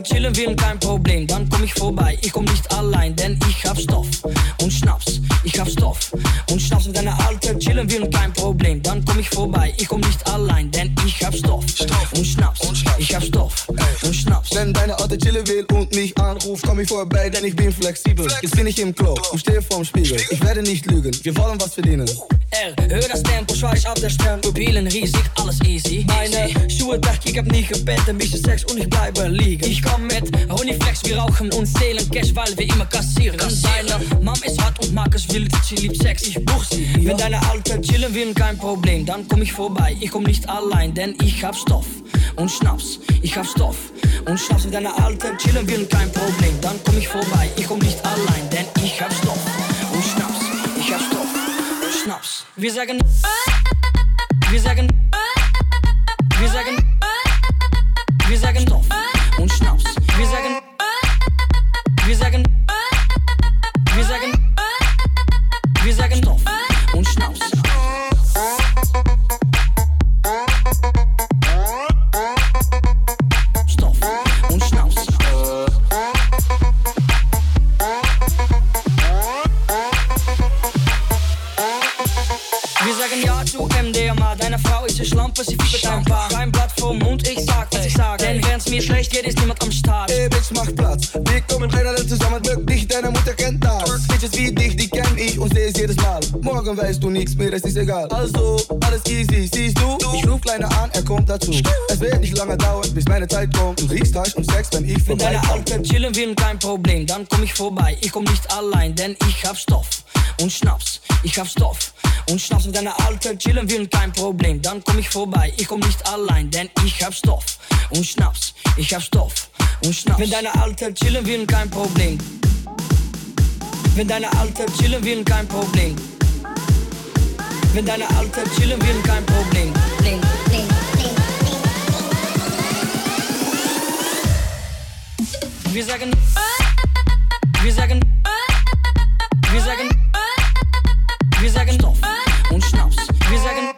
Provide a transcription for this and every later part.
Alten chillen will, kein Problem, dann komm ich vorbei. Ich komm nicht allein, denn ich hab Stoff und Schnaps. Ich hab Stoff und Schnaps mit deiner Alten chillen will, kein Problem, dann komm ich vorbei. Ich komm nicht allein, denn ich hab Stoff, Stoff und, Schnaps. und Schnaps. Ich hab Stoff Ey. und Schnaps. Wenn deine Alte chillen will und mich anruft, komm ich vorbei, denn ich bin flexibel. Flex. Jetzt bin ich im Klo und stehe vorm Spiegel. Ich werde nicht lügen, wir wollen was verdienen. R, hör das Tempo, schweiß auf der Stern. Pupillen riesig, alles easy. Meine Schuhe dacht, ich hab nie gepennt, ein bisschen Sex und ich bleibe liegen. Ich komm mit Ronnie Flex, wir rauchen und zählen Cash, weil wir immer kassieren. Deine Mom ist hart und mag es wild, sie liebt Sex, ich buch sie. Wenn deine Alte chillen will, kein Problem, dann komm ich vorbei. Ich komm nicht allein, denn ich hab Stoff und Schnaps. Ich hab Stoff und Schnaps. Wenn deine Alte chillen will, kein Problem, dann komm ich vorbei. Ich komm nicht allein, denn ich hab Stoff und Schnaps. Ich hab Stoff und Schnaps. Wir sagen, wir sagen, dankbar. Kein Blatt vom Mund, ich sag, was ich sag. Denn wenn's mir schlecht geht, ist niemand am Start. Ey, Bitch, mach Platz. Wir kommen rein alle zusammen, wirklich, deine Mutter kennt das. Bitches wie dich, die kenn ich und seh's jedes Mal. Morgen weißt du nichts mehr, es ist egal. Also, alles easy, siehst du? Ich ruf Kleiner an, er kommt dazu. Es wird nicht lange dauern, bis meine Zeit kommt. Du riechst Hasch und Sex, wenn ich vorbei Wenn deine Alten chillen will, kein Problem, dann komm ich vorbei. Ich komm nicht allein, denn ich hab Stoff und Schnaps. Ich hab Stoff und Schnaps mit deiner Alte chillen will, kein Problem, dann komm ich vorbei. Ich komm nicht allein, denn ich hab Stoff und Schnaps. Ich hab Stoff und Schnaps. Wenn deine Alte chillen will, kein Problem. Wenn deine Alte chillen will, kein Problem. Wenn deine Alte chillen will, kein Problem. Bling, bling, bling, wir sagen, wir sagen, wir sagen, wir sagen Stoff und Schnaps. Wir sagen,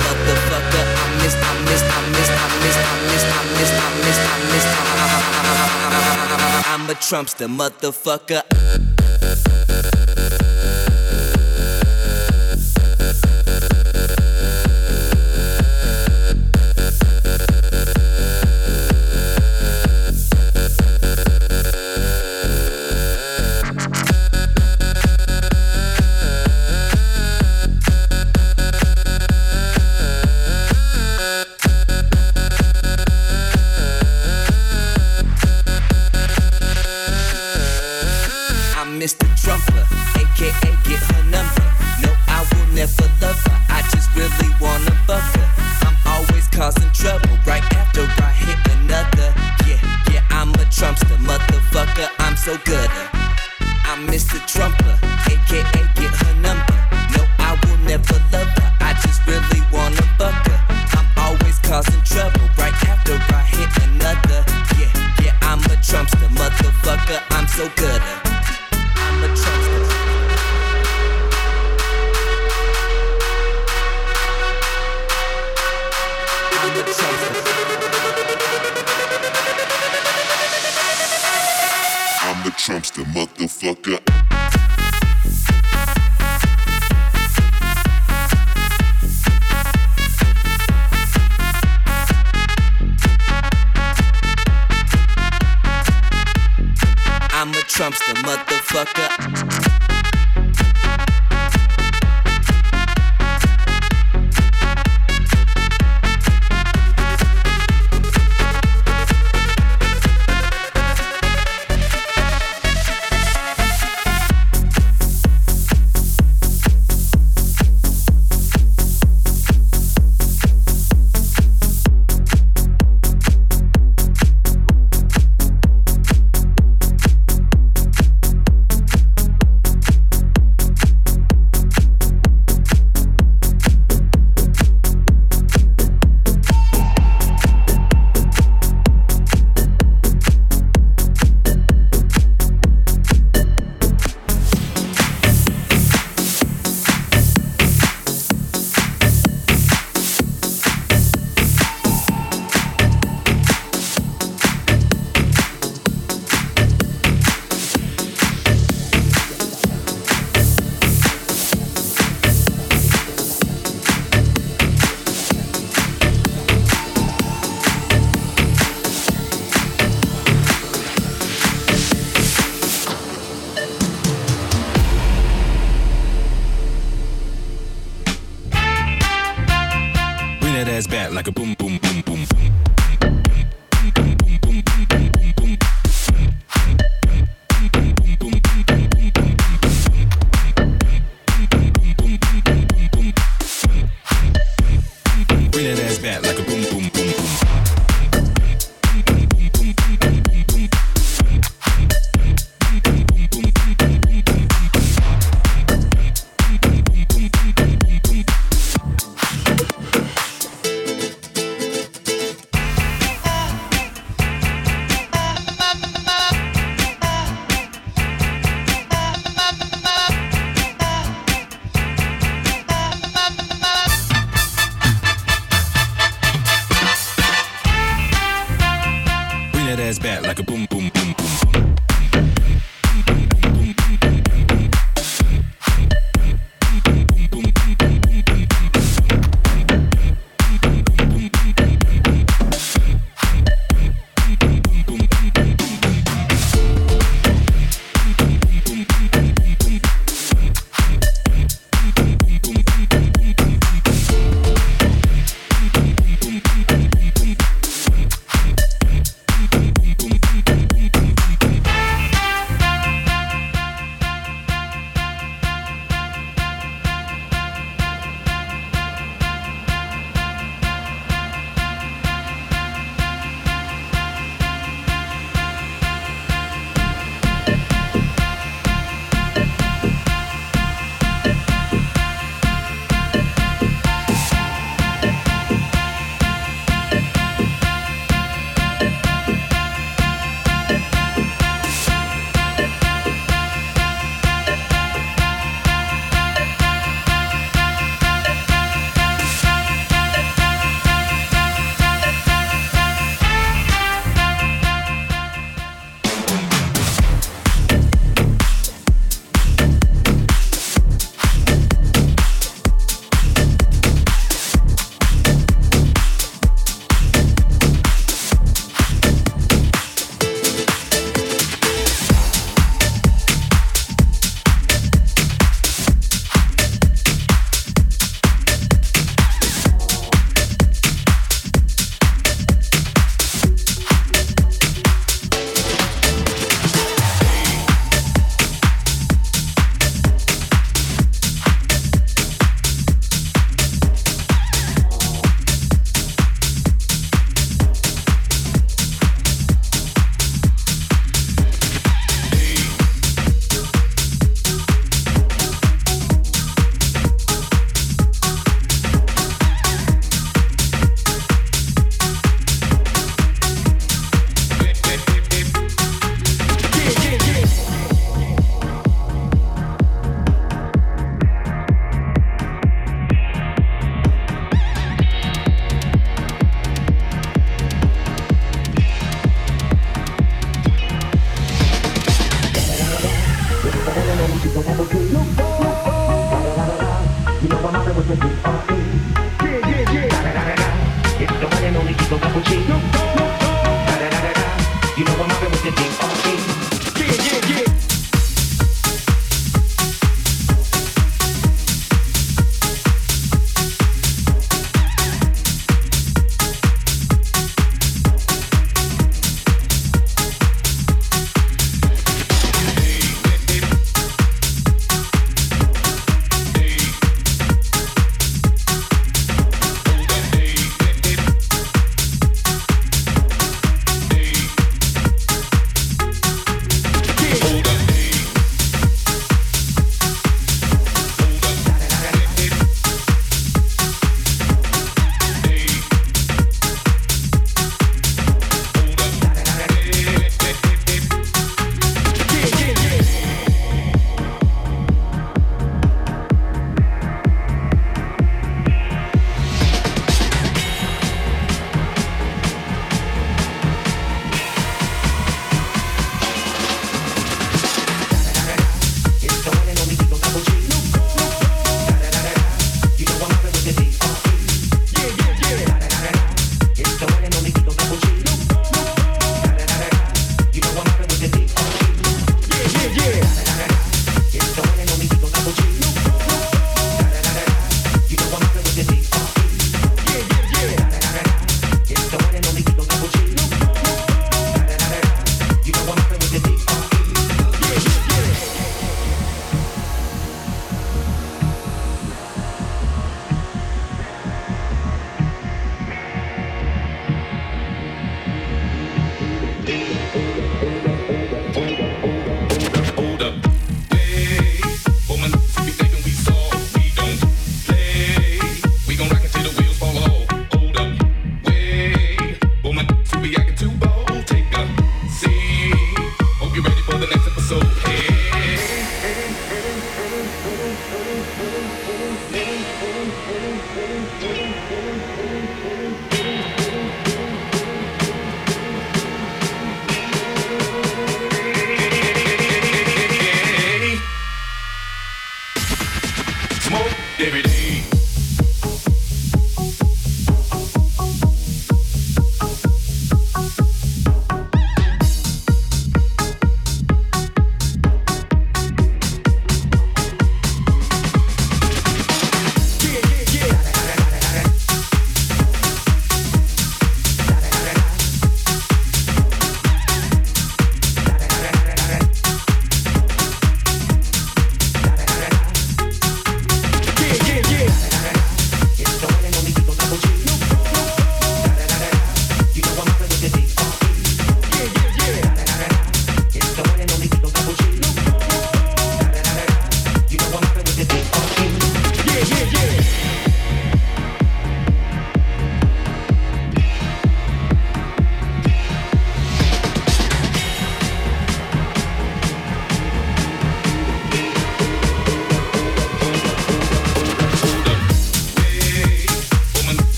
fucked the. I I I I I I I I. I'm a Trumpster, motherfucker. like a boom.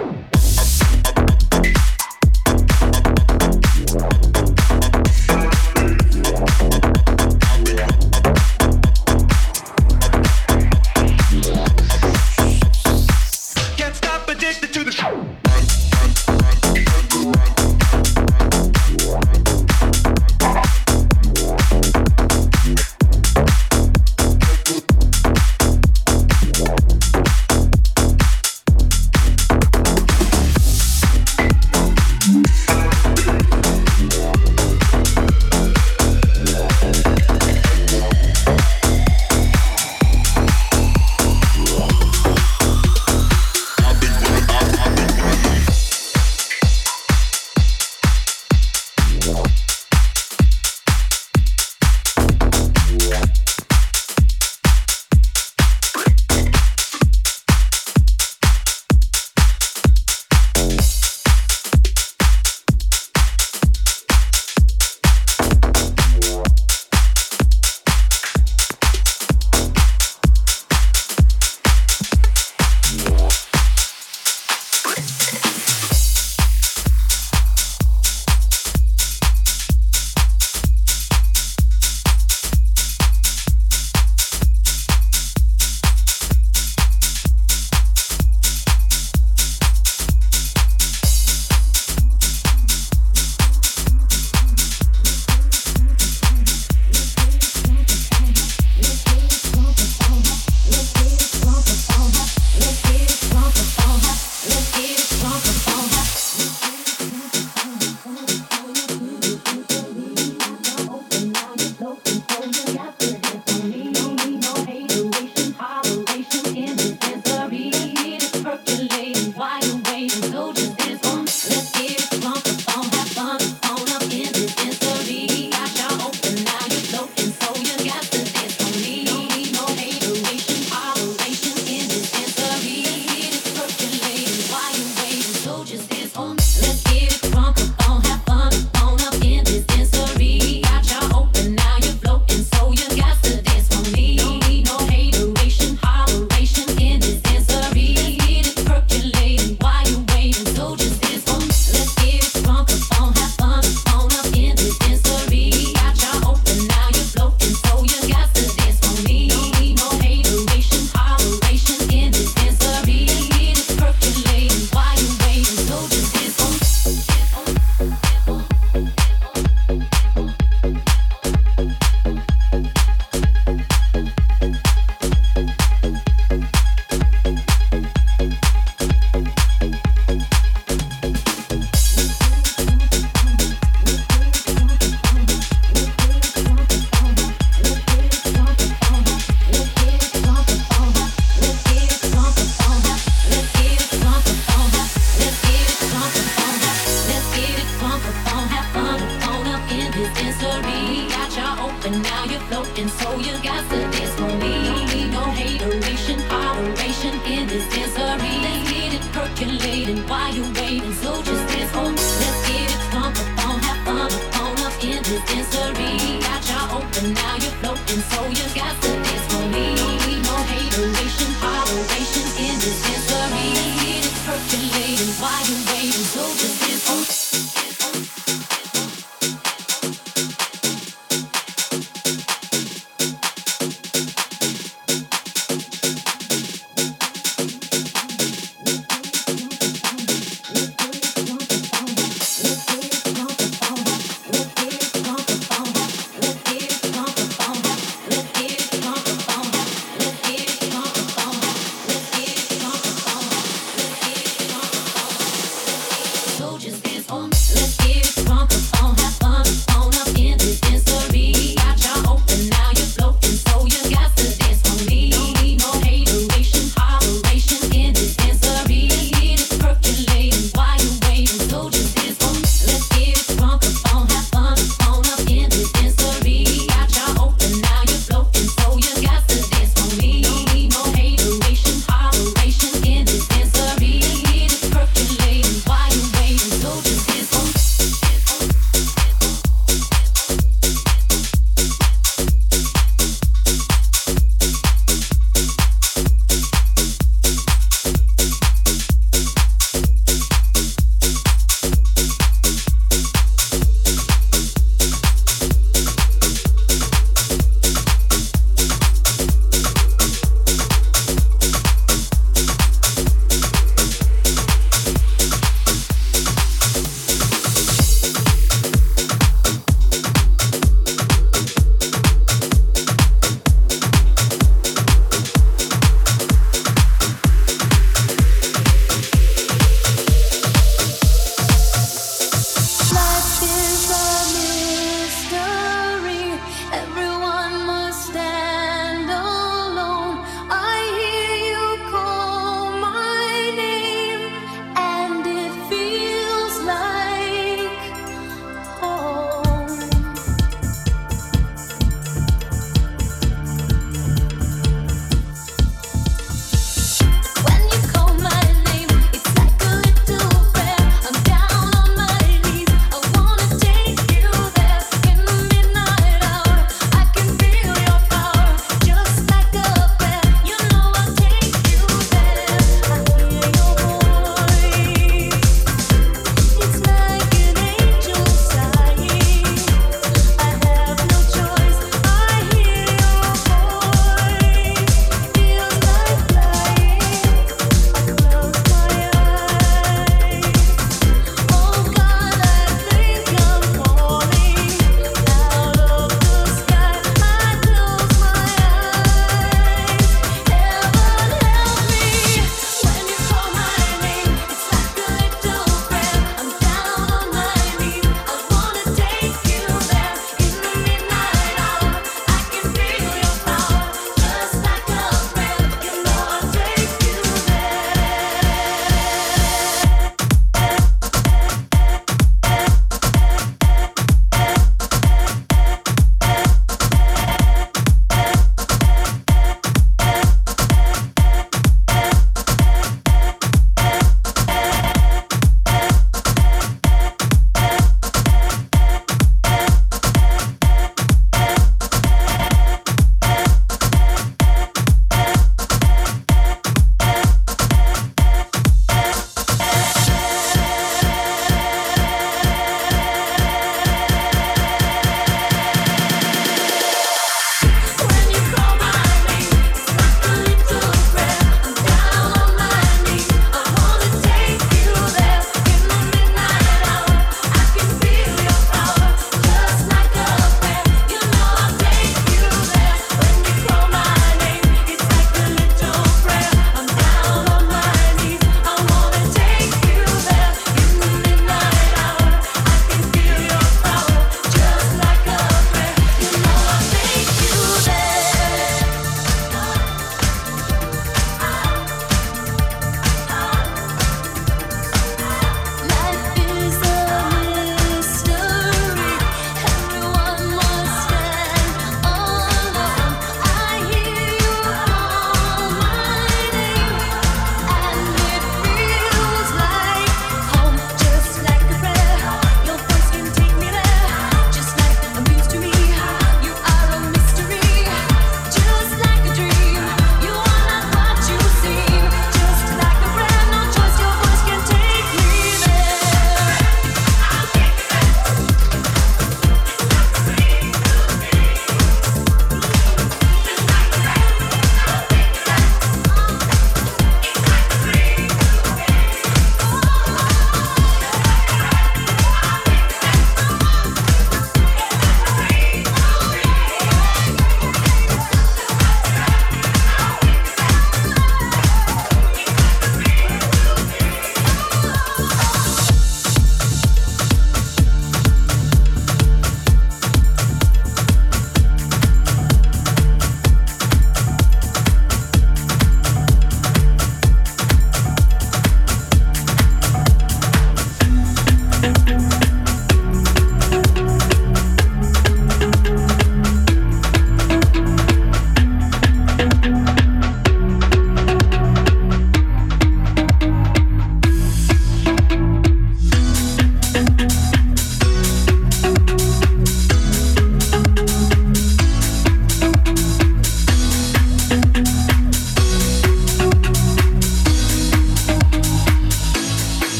Woo! waiting, why you waiting?